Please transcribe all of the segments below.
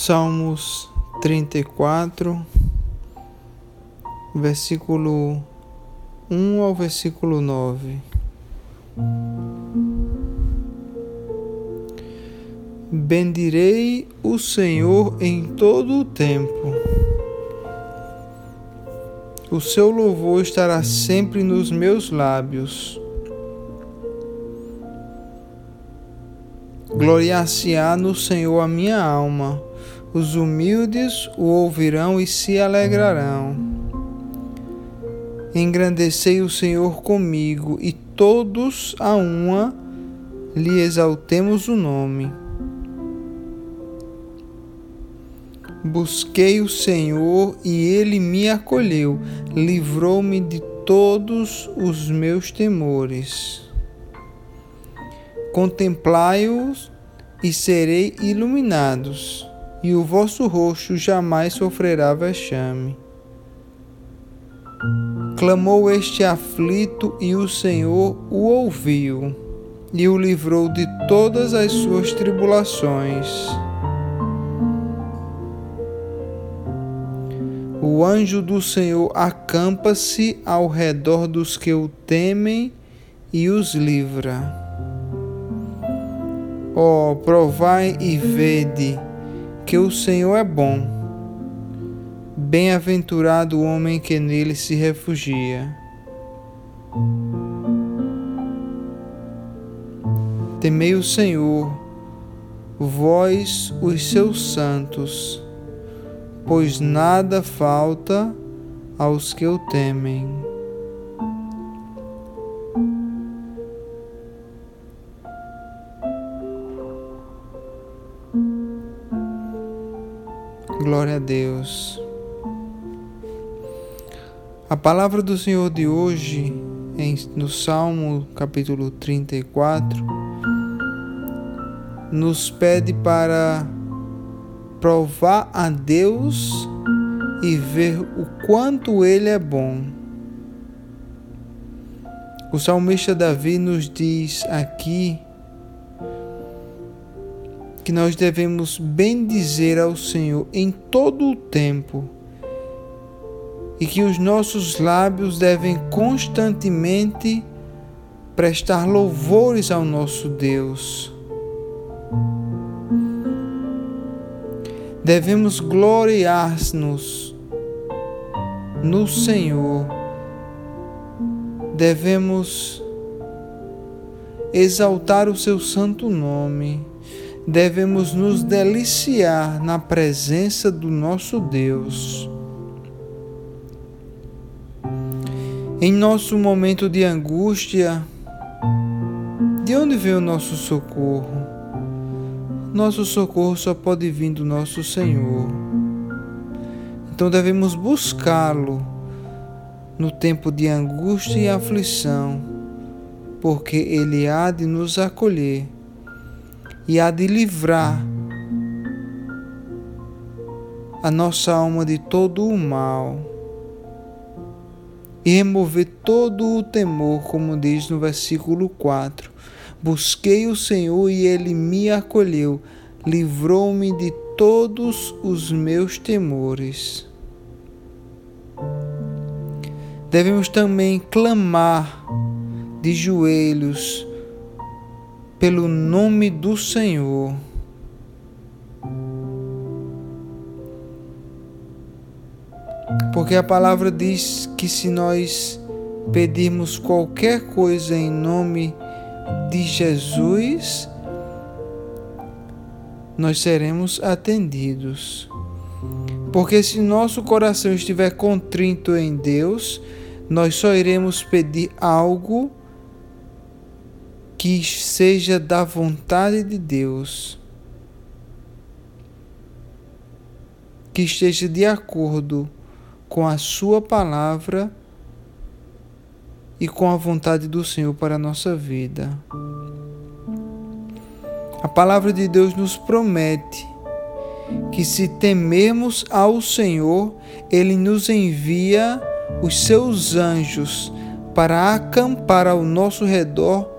Salmos 34, versículo 1 ao versículo 9. Bendirei o Senhor em todo o tempo. O seu louvor estará sempre nos meus lábios. Gloriar-se-á no Senhor a minha alma os humildes o ouvirão e se alegrarão. Engrandecei o Senhor comigo, e todos a uma lhe exaltemos o nome. Busquei o Senhor e ele me acolheu, livrou-me de todos os meus temores. Contemplai-os e serei iluminados e o vosso rosto jamais sofrerá vexame. Clamou este aflito, e o Senhor o ouviu, e o livrou de todas as suas tribulações. O anjo do Senhor acampa-se ao redor dos que o temem e os livra. Ó, oh, provai e vede que o Senhor é bom. Bem-aventurado o homem que nele se refugia. Temei o Senhor, vós os seus santos, pois nada falta aos que o temem. Glória a Deus. A palavra do Senhor de hoje, no Salmo capítulo 34, nos pede para provar a Deus e ver o quanto Ele é bom. O salmista Davi nos diz aqui que nós devemos bendizer ao Senhor em todo o tempo e que os nossos lábios devem constantemente prestar louvores ao nosso Deus. Devemos gloriar-nos no Senhor. Devemos exaltar o seu santo nome devemos nos deliciar na presença do nosso Deus. Em nosso momento de angústia, de onde vem o nosso socorro? Nosso socorro só pode vir do nosso Senhor. Então devemos buscá-lo no tempo de angústia e aflição, porque Ele há de nos acolher e há de livrar a nossa alma de todo o mal e remover todo o temor, como diz no versículo 4. Busquei o Senhor e ele me acolheu, livrou-me de todos os meus temores. Devemos também clamar de joelhos pelo nome do Senhor. Porque a palavra diz que se nós pedirmos qualquer coisa em nome de Jesus, nós seremos atendidos. Porque se nosso coração estiver contrito em Deus, nós só iremos pedir algo que seja da vontade de Deus, que esteja de acordo com a Sua palavra e com a vontade do Senhor para a nossa vida. A palavra de Deus nos promete que se temermos ao Senhor, Ele nos envia os seus anjos para acampar ao nosso redor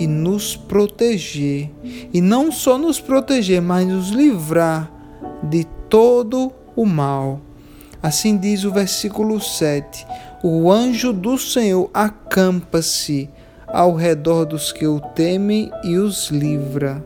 e nos proteger. E não só nos proteger, mas nos livrar de todo o mal. Assim diz o versículo 7: O anjo do Senhor acampa-se ao redor dos que o temem e os livra.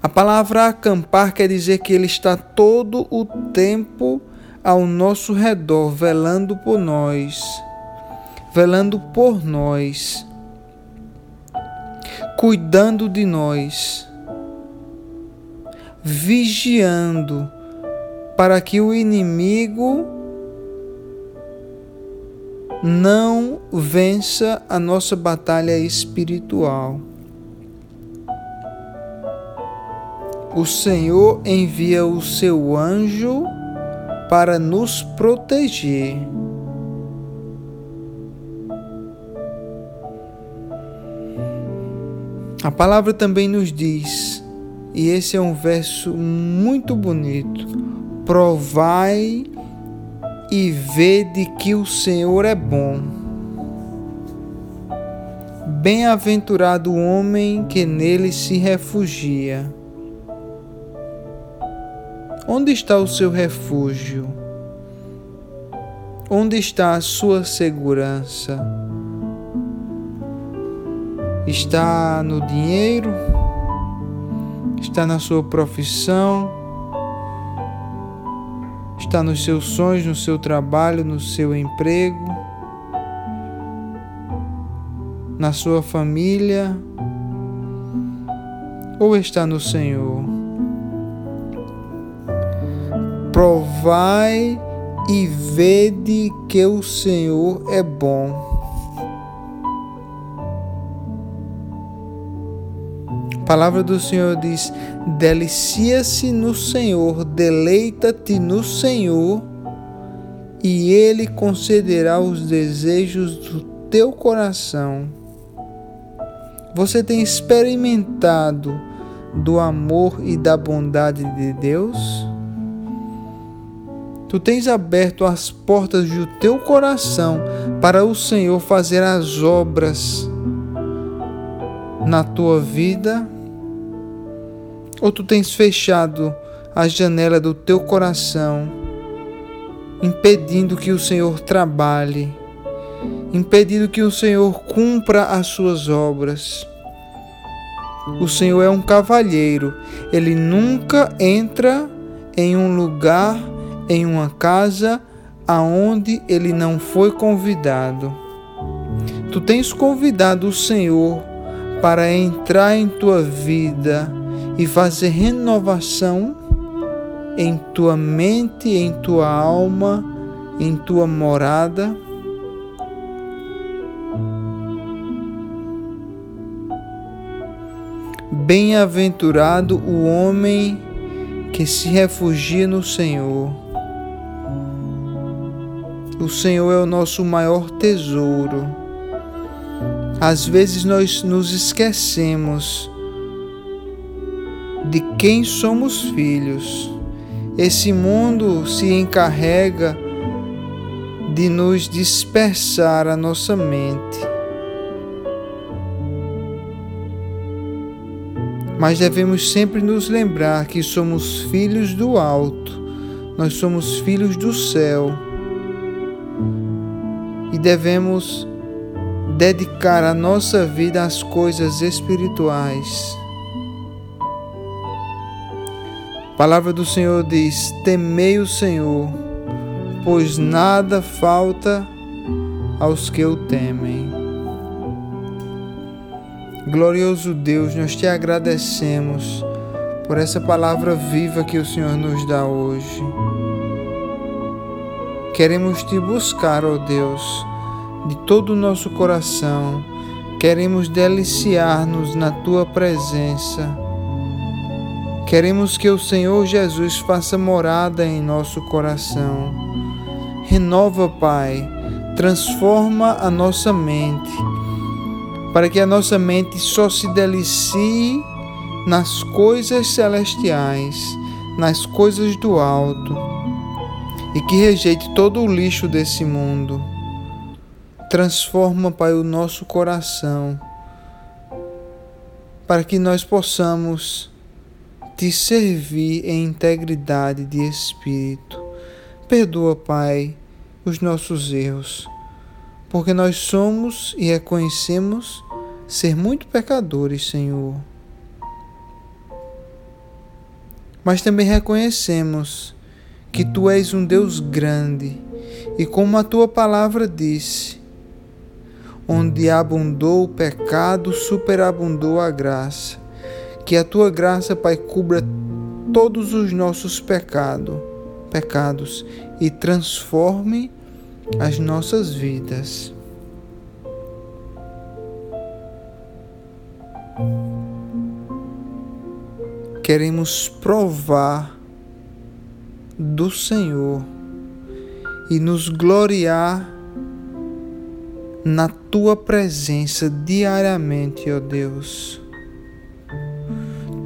A palavra acampar quer dizer que ele está todo o tempo ao nosso redor, velando por nós, velando por nós, cuidando de nós, vigiando para que o inimigo não vença a nossa batalha espiritual. O Senhor envia o seu anjo para nos proteger. A palavra também nos diz, e esse é um verso muito bonito: provai e vede que o Senhor é bom. Bem-aventurado o homem que nele se refugia. Onde está o seu refúgio? Onde está a sua segurança? Está no dinheiro? Está na sua profissão? Está nos seus sonhos, no seu trabalho, no seu emprego? Na sua família? Ou está no Senhor? Provai e vede que o Senhor é bom. Palavra do Senhor diz: Delicia-se no Senhor, deleita-te no Senhor, e Ele concederá os desejos do teu coração. Você tem experimentado do amor e da bondade de Deus? Tu tens aberto as portas do teu coração para o Senhor fazer as obras na tua vida? Ou tu tens fechado a janela do teu coração, impedindo que o Senhor trabalhe, impedindo que o Senhor cumpra as suas obras? O Senhor é um cavalheiro, ele nunca entra em um lugar em uma casa aonde ele não foi convidado. Tu tens convidado o Senhor para entrar em tua vida e fazer renovação em tua mente, em tua alma, em tua morada. Bem-aventurado o homem que se refugia no Senhor o Senhor é o nosso maior tesouro. Às vezes nós nos esquecemos de quem somos filhos. Esse mundo se encarrega de nos dispersar a nossa mente. Mas devemos sempre nos lembrar que somos filhos do alto, nós somos filhos do céu e devemos dedicar a nossa vida às coisas espirituais. Palavra do Senhor diz: Temei o Senhor, pois nada falta aos que o temem. Glorioso Deus, nós te agradecemos por essa palavra viva que o Senhor nos dá hoje. Queremos te buscar, ó Deus, de todo o nosso coração. Queremos deliciar-nos na tua presença. Queremos que o Senhor Jesus faça morada em nosso coração. Renova, Pai, transforma a nossa mente, para que a nossa mente só se delicie nas coisas celestiais, nas coisas do alto e que rejeite todo o lixo desse mundo. Transforma, Pai, o nosso coração para que nós possamos te servir em integridade de espírito. Perdoa, Pai, os nossos erros, porque nós somos e reconhecemos ser muito pecadores, Senhor. Mas também reconhecemos que Tu és um Deus grande e, como a Tua palavra disse, onde abundou o pecado, superabundou a graça. Que a tua graça, Pai, cubra todos os nossos pecados, pecados e transforme as nossas vidas. Queremos provar do Senhor e nos gloriar na tua presença diariamente, ó Deus.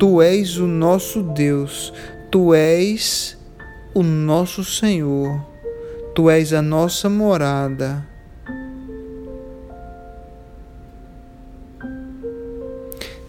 Tu és o nosso Deus, tu és o nosso Senhor, tu és a nossa morada.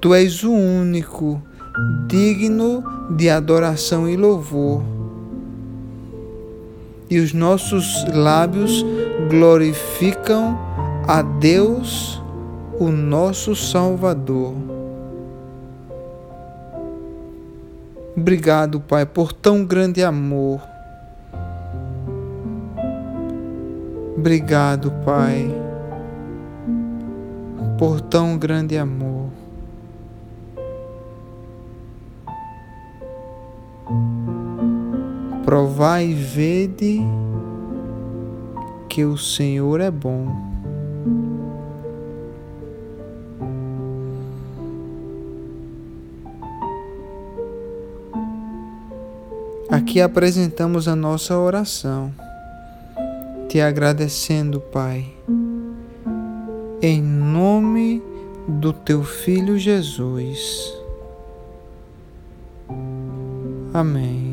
Tu és o único digno de adoração e louvor. E os nossos lábios glorificam a Deus, o nosso Salvador. Obrigado, Pai, por tão grande amor. Obrigado, Pai, por tão grande amor. Provai e vede que o Senhor é bom. Aqui apresentamos a nossa oração, te agradecendo, Pai, em nome do teu Filho Jesus. Amém.